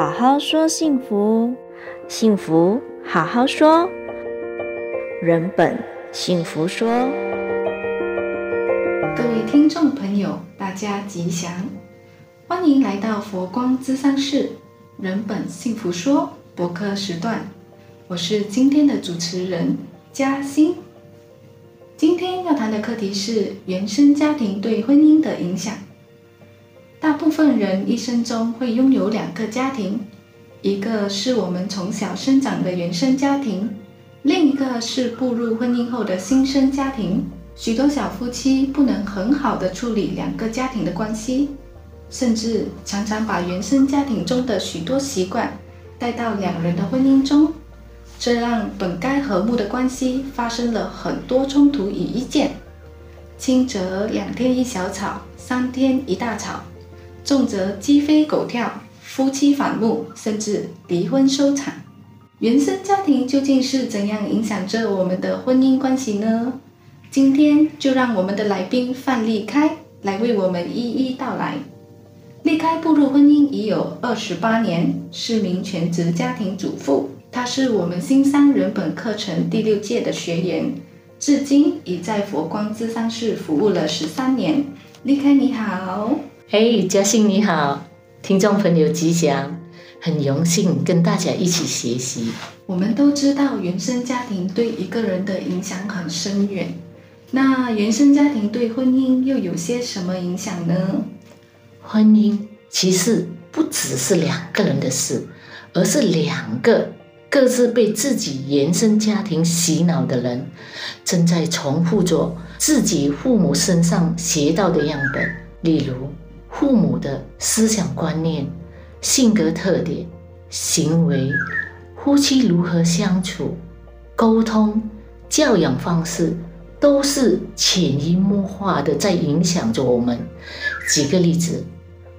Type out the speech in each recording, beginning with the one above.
好好说幸福，幸福好好说。人本幸福说，各位听众朋友，大家吉祥，欢迎来到佛光咨商室人本幸福说播客时段。我是今天的主持人嘉欣。今天要谈的课题是原生家庭对婚姻的影响。人一生中会拥有两个家庭，一个是我们从小生长的原生家庭，另一个是步入婚姻后的新生家庭。许多小夫妻不能很好的处理两个家庭的关系，甚至常常把原生家庭中的许多习惯带到两人的婚姻中，这让本该和睦的关系发生了很多冲突与意见，轻则两天一小吵，三天一大吵。重则鸡飞狗跳，夫妻反目，甚至离婚收场。原生家庭究竟是怎样影响着我们的婚姻关系呢？今天就让我们的来宾范丽开来为我们一一道来。丽开步入婚姻已有二十八年，是名全职家庭主妇。她是我们新三人本课程第六届的学员，至今已在佛光咨商室服务了十三年。丽开你好。嘿，嘉欣你好，听众朋友吉祥，很荣幸跟大家一起学习。我们都知道原生家庭对一个人的影响很深远，那原生家庭对婚姻又有些什么影响呢？婚姻其实不只是两个人的事，而是两个各自被自己原生家庭洗脑的人，正在重复着自己父母身上学到的样本，例如。父母的思想观念、性格特点、行为、夫妻如何相处、沟通、教养方式，都是潜移默化的在影响着我们。举个例子，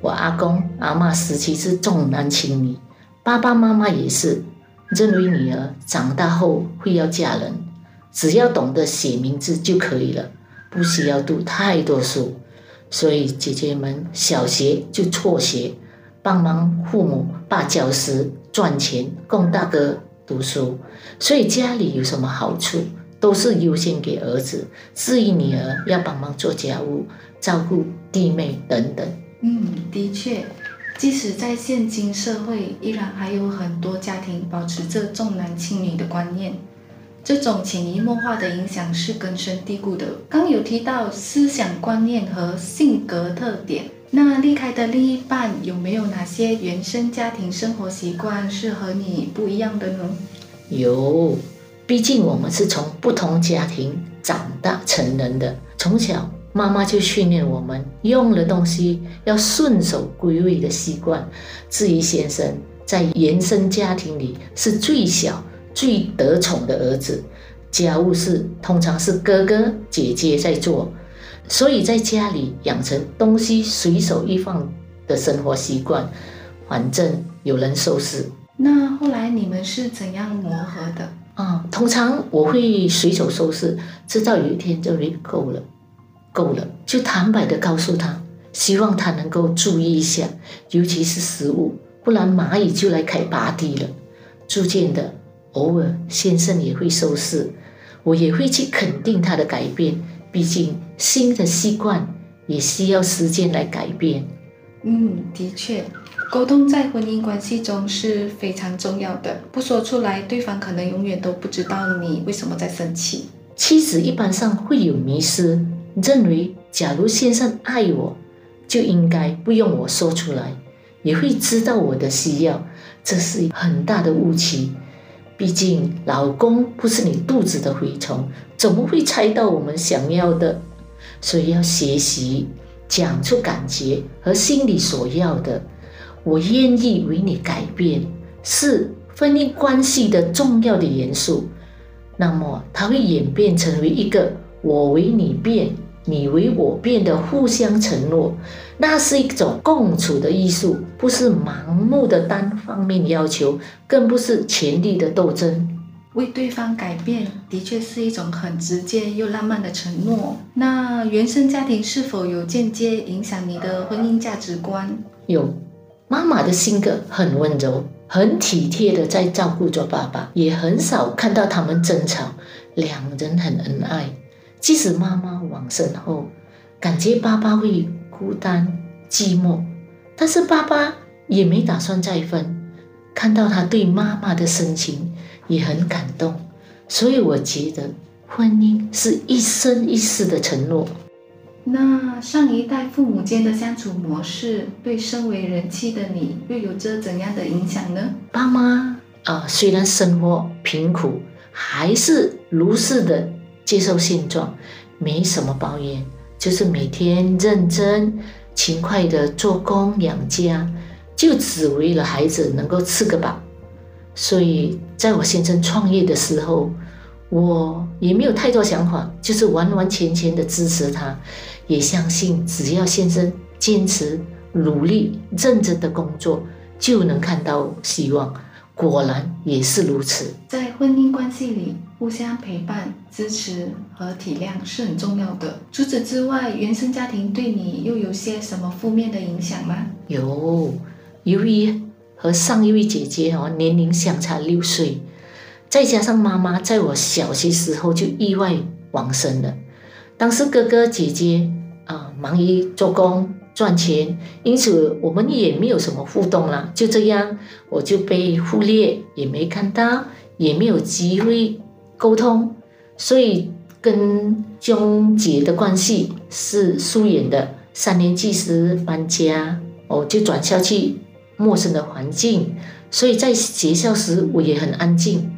我阿公阿嬷时期是重男轻女，爸爸妈妈也是认为女儿长大后会要嫁人，只要懂得写名字就可以了，不需要读太多书。所以姐姐们小学就辍学，帮忙父母罢教时赚钱供大哥读书。所以家里有什么好处，都是优先给儿子。至于女儿，要帮忙做家务、照顾弟妹等等。嗯，的确，即使在现今社会，依然还有很多家庭保持着重男轻女的观念。这种潜移默化的影响是根深蒂固的。刚有提到思想观念和性格特点，那离开的另一半有没有哪些原生家庭生活习惯是和你不一样的呢？有，毕竟我们是从不同家庭长大成人的，从小妈妈就训练我们用的东西要顺手归位的习惯。至于先生，在原生家庭里是最小。最得宠的儿子，家务事通常是哥哥姐姐在做，所以在家里养成东西随手一放的生活习惯，反正有人收拾。那后来你们是怎样磨合的？啊，通常我会随手收拾，直到有一天认为够了，够了，就坦白的告诉他，希望他能够注意一下，尤其是食物，不然蚂蚁就来开 party 了。逐渐的。偶尔先生也会收拾，我也会去肯定他的改变。毕竟新的习惯也需要时间来改变。嗯，的确，沟通在婚姻关系中是非常重要的。不说出来，对方可能永远都不知道你为什么在生气。妻子一般上会有迷失，认为假如先生爱我，就应该不用我说出来，也会知道我的需要。这是很大的误区。毕竟，老公不是你肚子的蛔虫，怎么会猜到我们想要的？所以要学习讲出感觉和心里所要的。我愿意为你改变，是婚姻关系的重要的元素。那么，它会演变成为一个我为你变。你为我变的互相承诺，那是一种共处的艺术，不是盲目的单方面要求，更不是权力的斗争。为对方改变，的确是一种很直接又浪漫的承诺。那原生家庭是否有间接影响你的婚姻价值观？有，妈妈的性格很温柔，很体贴的在照顾着爸爸，也很少看到他们争吵，两人很恩爱。即使妈妈往生后，感觉爸爸会孤单寂寞，但是爸爸也没打算再分。看到他对妈妈的深情，也很感动。所以我觉得婚姻是一生一世的承诺。那上一代父母间的相处模式，对身为人妻的你又有着怎样的影响呢？爸妈啊、呃，虽然生活贫苦，还是如是的接受现状，没什么抱怨，就是每天认真勤快的做工养家，就只为了孩子能够吃个饱。所以在我先生创业的时候，我也没有太多想法，就是完完全全的支持他。也相信，只要先生坚持、努力、认真的工作，就能看到希望。果然也是如此。在婚姻关系里，互相陪伴、支持和体谅是很重要的。除此之外，原生家庭对你又有些什么负面的影响吗？有，由于和上一位姐姐哦年龄相差六岁，再加上妈妈在我小学时候就意外往生了，当时哥哥姐姐。啊，忙于做工赚钱，因此我们也没有什么互动了。就这样，我就被忽略，也没看到，也没有机会沟通，所以跟兄姐的关系是疏远的。三年级时搬家，我就转校去陌生的环境，所以在学校时我也很安静，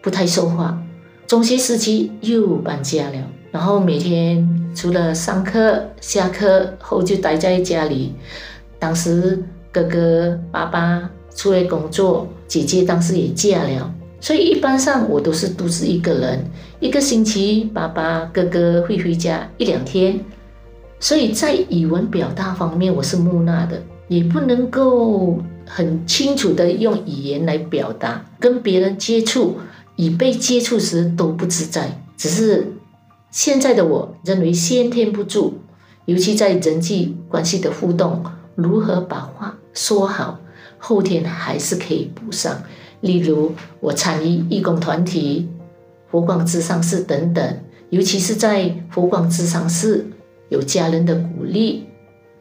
不太说话。中学时期又搬家了。然后每天除了上课、下课后就待在家里。当时哥哥、爸爸出来工作，姐姐当时也嫁了，所以一般上我都是独自一个人。一个星期，爸爸、哥哥会回家一两天。所以在语文表达方面，我是木讷的，也不能够很清楚地用语言来表达。跟别人接触，已被接触时都不自在，只是。现在的我认为先天不足，尤其在人际关系的互动，如何把话说好，后天还是可以补上。例如，我参与义工团体、佛光咨商室等等，尤其是在佛光咨商室，有家人的鼓励、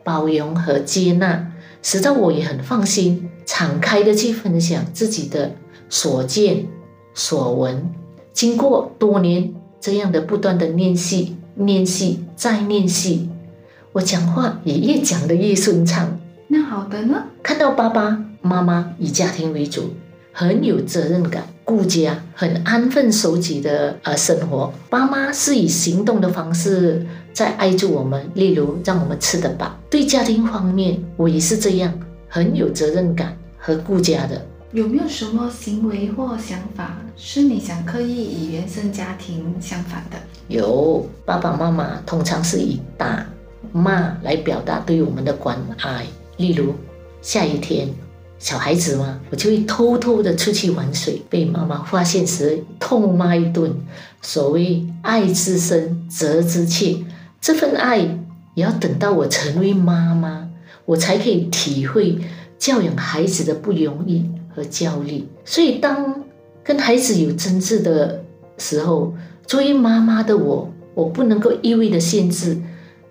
包容和接纳，使得我也很放心，敞开的去分享自己的所见所闻。经过多年。这样的不断的练习、练习再练习，我讲话也越讲得越顺畅。那好的呢？看到爸爸妈妈以家庭为主，很有责任感、顾家、很安分守己的呃生活。爸妈是以行动的方式在爱着我们，例如让我们吃得饱。对家庭方面，我也是这样，很有责任感和顾家的。有没有什么行为或想法是你想刻意与原生家庭相反的？有，爸爸妈妈通常是以打骂来表达对我们的关爱。例如，下雨天，小孩子嘛，我就会偷偷的出去玩水，被妈妈发现时痛骂一顿。所谓爱之深，责之切，这份爱也要等到我成为妈妈，我才可以体会教养孩子的不容易。和焦虑，所以当跟孩子有争执的时候，作为妈妈的我，我不能够一味的限制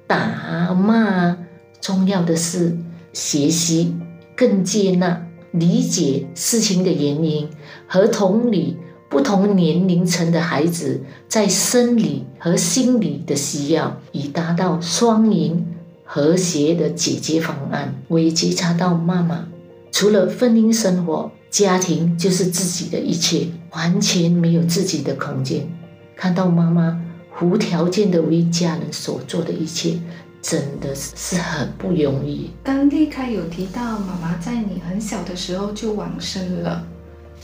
打骂，重要的是学习更接纳、理解事情的原因，和同理不同年龄层的孩子在生理和心理的需要，以达到双赢和谐的解决方案。我也觉察到妈妈除了婚姻生活。家庭就是自己的一切，完全没有自己的空间。看到妈妈无条件的为家人所做的一切，真的是很不容易。刚离开有提到妈妈在你很小的时候就往生了，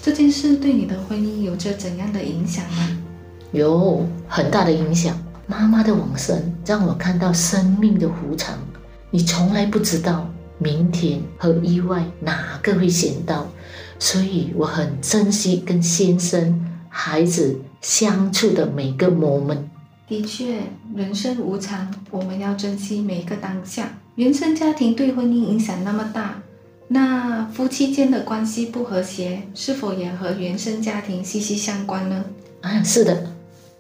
这件事对你的婚姻有着怎样的影响呢？有很大的影响。妈妈的往生让我看到生命的无常，你从来不知道明天和意外哪个会先到。所以我很珍惜跟先生、孩子相处的每个 moment。的确，人生无常，我们要珍惜每一个当下。原生家庭对婚姻影响那么大，那夫妻间的关系不和谐，是否也和原生家庭息息相关呢？啊，是的，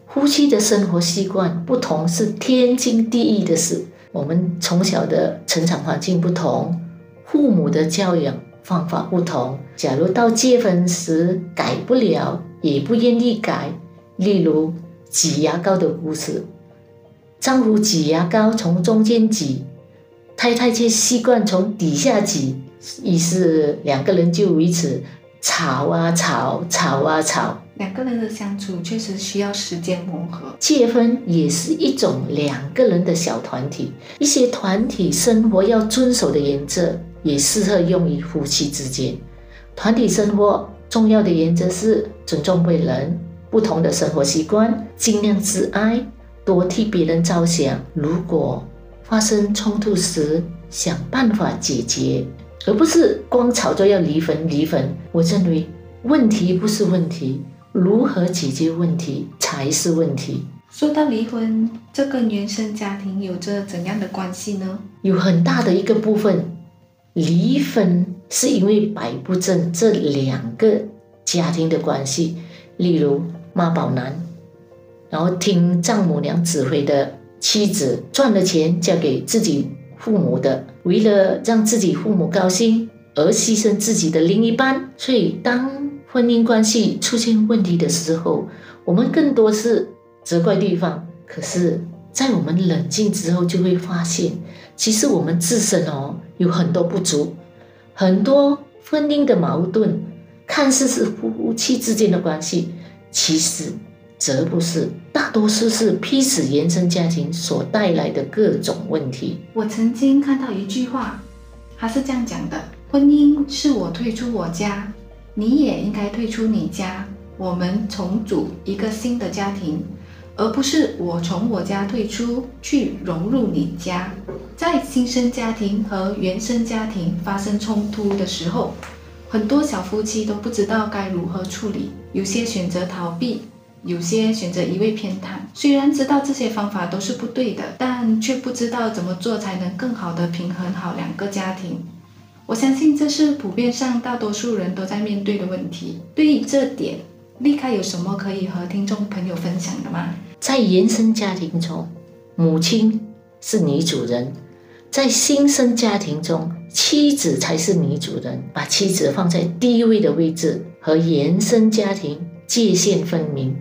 夫妻的生活习惯不同是天经地义的事。我们从小的成长环境不同，父母的教养方法不同。假如到结婚时改不了，也不愿意改，例如挤牙膏的故事，丈夫挤牙膏从中间挤，太太却习惯从底下挤，于是两个人就为此吵啊吵，吵啊吵。两个人的相处确实需要时间磨合。结婚也是一种两个人的小团体，一些团体生活要遵守的原则也适合用于夫妻之间。团体生活重要的原则是尊重别人不同的生活习惯，尽量自爱，多替别人着想。如果发生冲突时，想办法解决，而不是光吵着要离婚。离婚，我认为问题不是问题。如何解决问题才是问题。说到离婚，这跟原生家庭有着怎样的关系呢？有很大的一个部分，离婚是因为摆不正这两个家庭的关系。例如妈宝男，然后听丈母娘指挥的妻子，赚了钱交给自己父母的，为了让自己父母高兴而牺牲自己的另一半。所以当婚姻关系出现问题的时候，我们更多是责怪对方。可是，在我们冷静之后，就会发现，其实我们自身哦有很多不足，很多婚姻的矛盾，看似是夫妻之间的关系，其实则不是，大多数是彼此原生家庭所带来的各种问题。我曾经看到一句话，他是这样讲的：婚姻是我退出我家。你也应该退出你家，我们重组一个新的家庭，而不是我从我家退出去融入你家。在新生家庭和原生家庭发生冲突的时候，很多小夫妻都不知道该如何处理，有些选择逃避，有些选择一味偏袒。虽然知道这些方法都是不对的，但却不知道怎么做才能更好地平衡好两个家庭。我相信这是普遍上大多数人都在面对的问题。对于这点，立开有什么可以和听众朋友分享的吗？在原生家庭中，母亲是女主人；在新生家庭中，妻子才是女主人。把妻子放在第一位的位置，和原生家庭界限分明，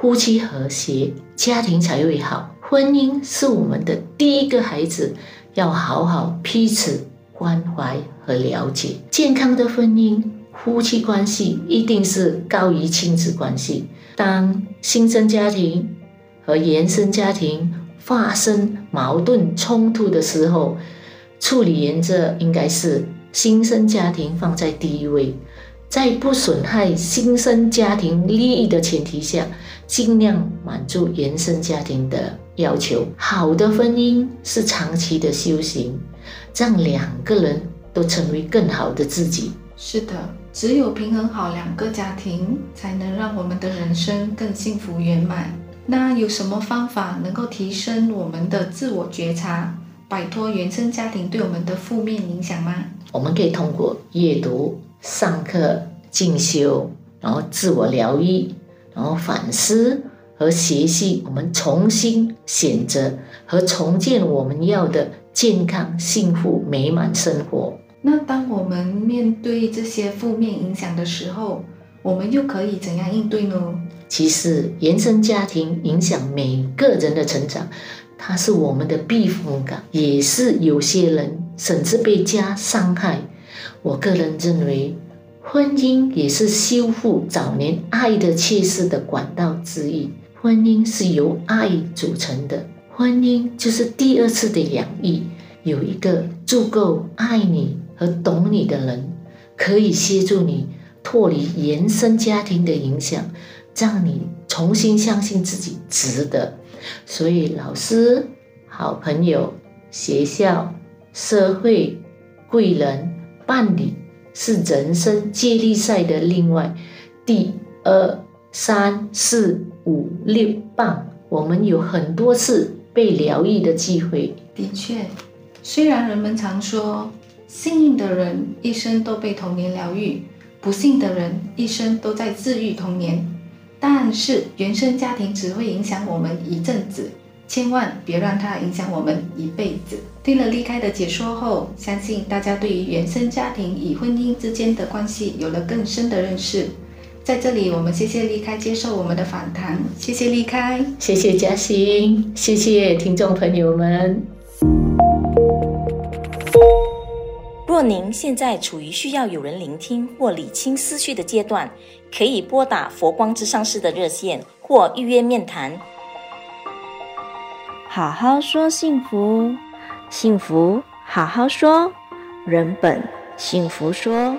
夫妻和谐，家庭才会好。婚姻是我们的第一个孩子，要好好彼此关怀和了解。健康的婚姻，夫妻关系一定是高于亲子关系。当新生家庭和原生家庭发生矛盾冲突的时候，处理原则应该是新生家庭放在第一位，在不损害新生家庭利益的前提下，尽量满足原生家庭的要求。好的婚姻是长期的修行。让两个人都成为更好的自己。是的，只有平衡好两个家庭，才能让我们的人生更幸福圆满。那有什么方法能够提升我们的自我觉察，摆脱原生家庭对我们的负面影响吗？我们可以通过阅读、上课、进修，然后自我疗愈，然后反思和学习，我们重新选择和重建我们要的。健康、幸福、美满生活。那当我们面对这些负面影响的时候，我们又可以怎样应对呢？其实，原生家庭影响每个人的成长，它是我们的避风港，也是有些人甚至被家伤害。我个人认为，婚姻也是修复早年爱的缺失的管道之一。婚姻是由爱组成的。婚姻就是第二次的养育，有一个足够爱你和懂你的人，可以协助你脱离原生家庭的影响，让你重新相信自己值得。所以，老师、好朋友、学校、社会、贵人、伴侣，是人生接力赛的另外第二、三、四、五、六棒。我们有很多次。被疗愈的机会。的确，虽然人们常说幸运的人一生都被童年疗愈，不幸的人一生都在治愈童年。但是原生家庭只会影响我们一阵子。千万别让它影响我们一辈子。听了立开的解说后，相信大家对于原生家庭与婚姻之间的关系有了更深的认识。在这里，我们谢谢立开接受我们的访谈，谢谢立开，谢谢嘉欣，谢谢听众朋友们。若您现在处于需要有人聆听或理清思绪的阶段，可以拨打佛光之上市的热线或预约面谈。好好说幸福，幸福好好说，人本幸福说。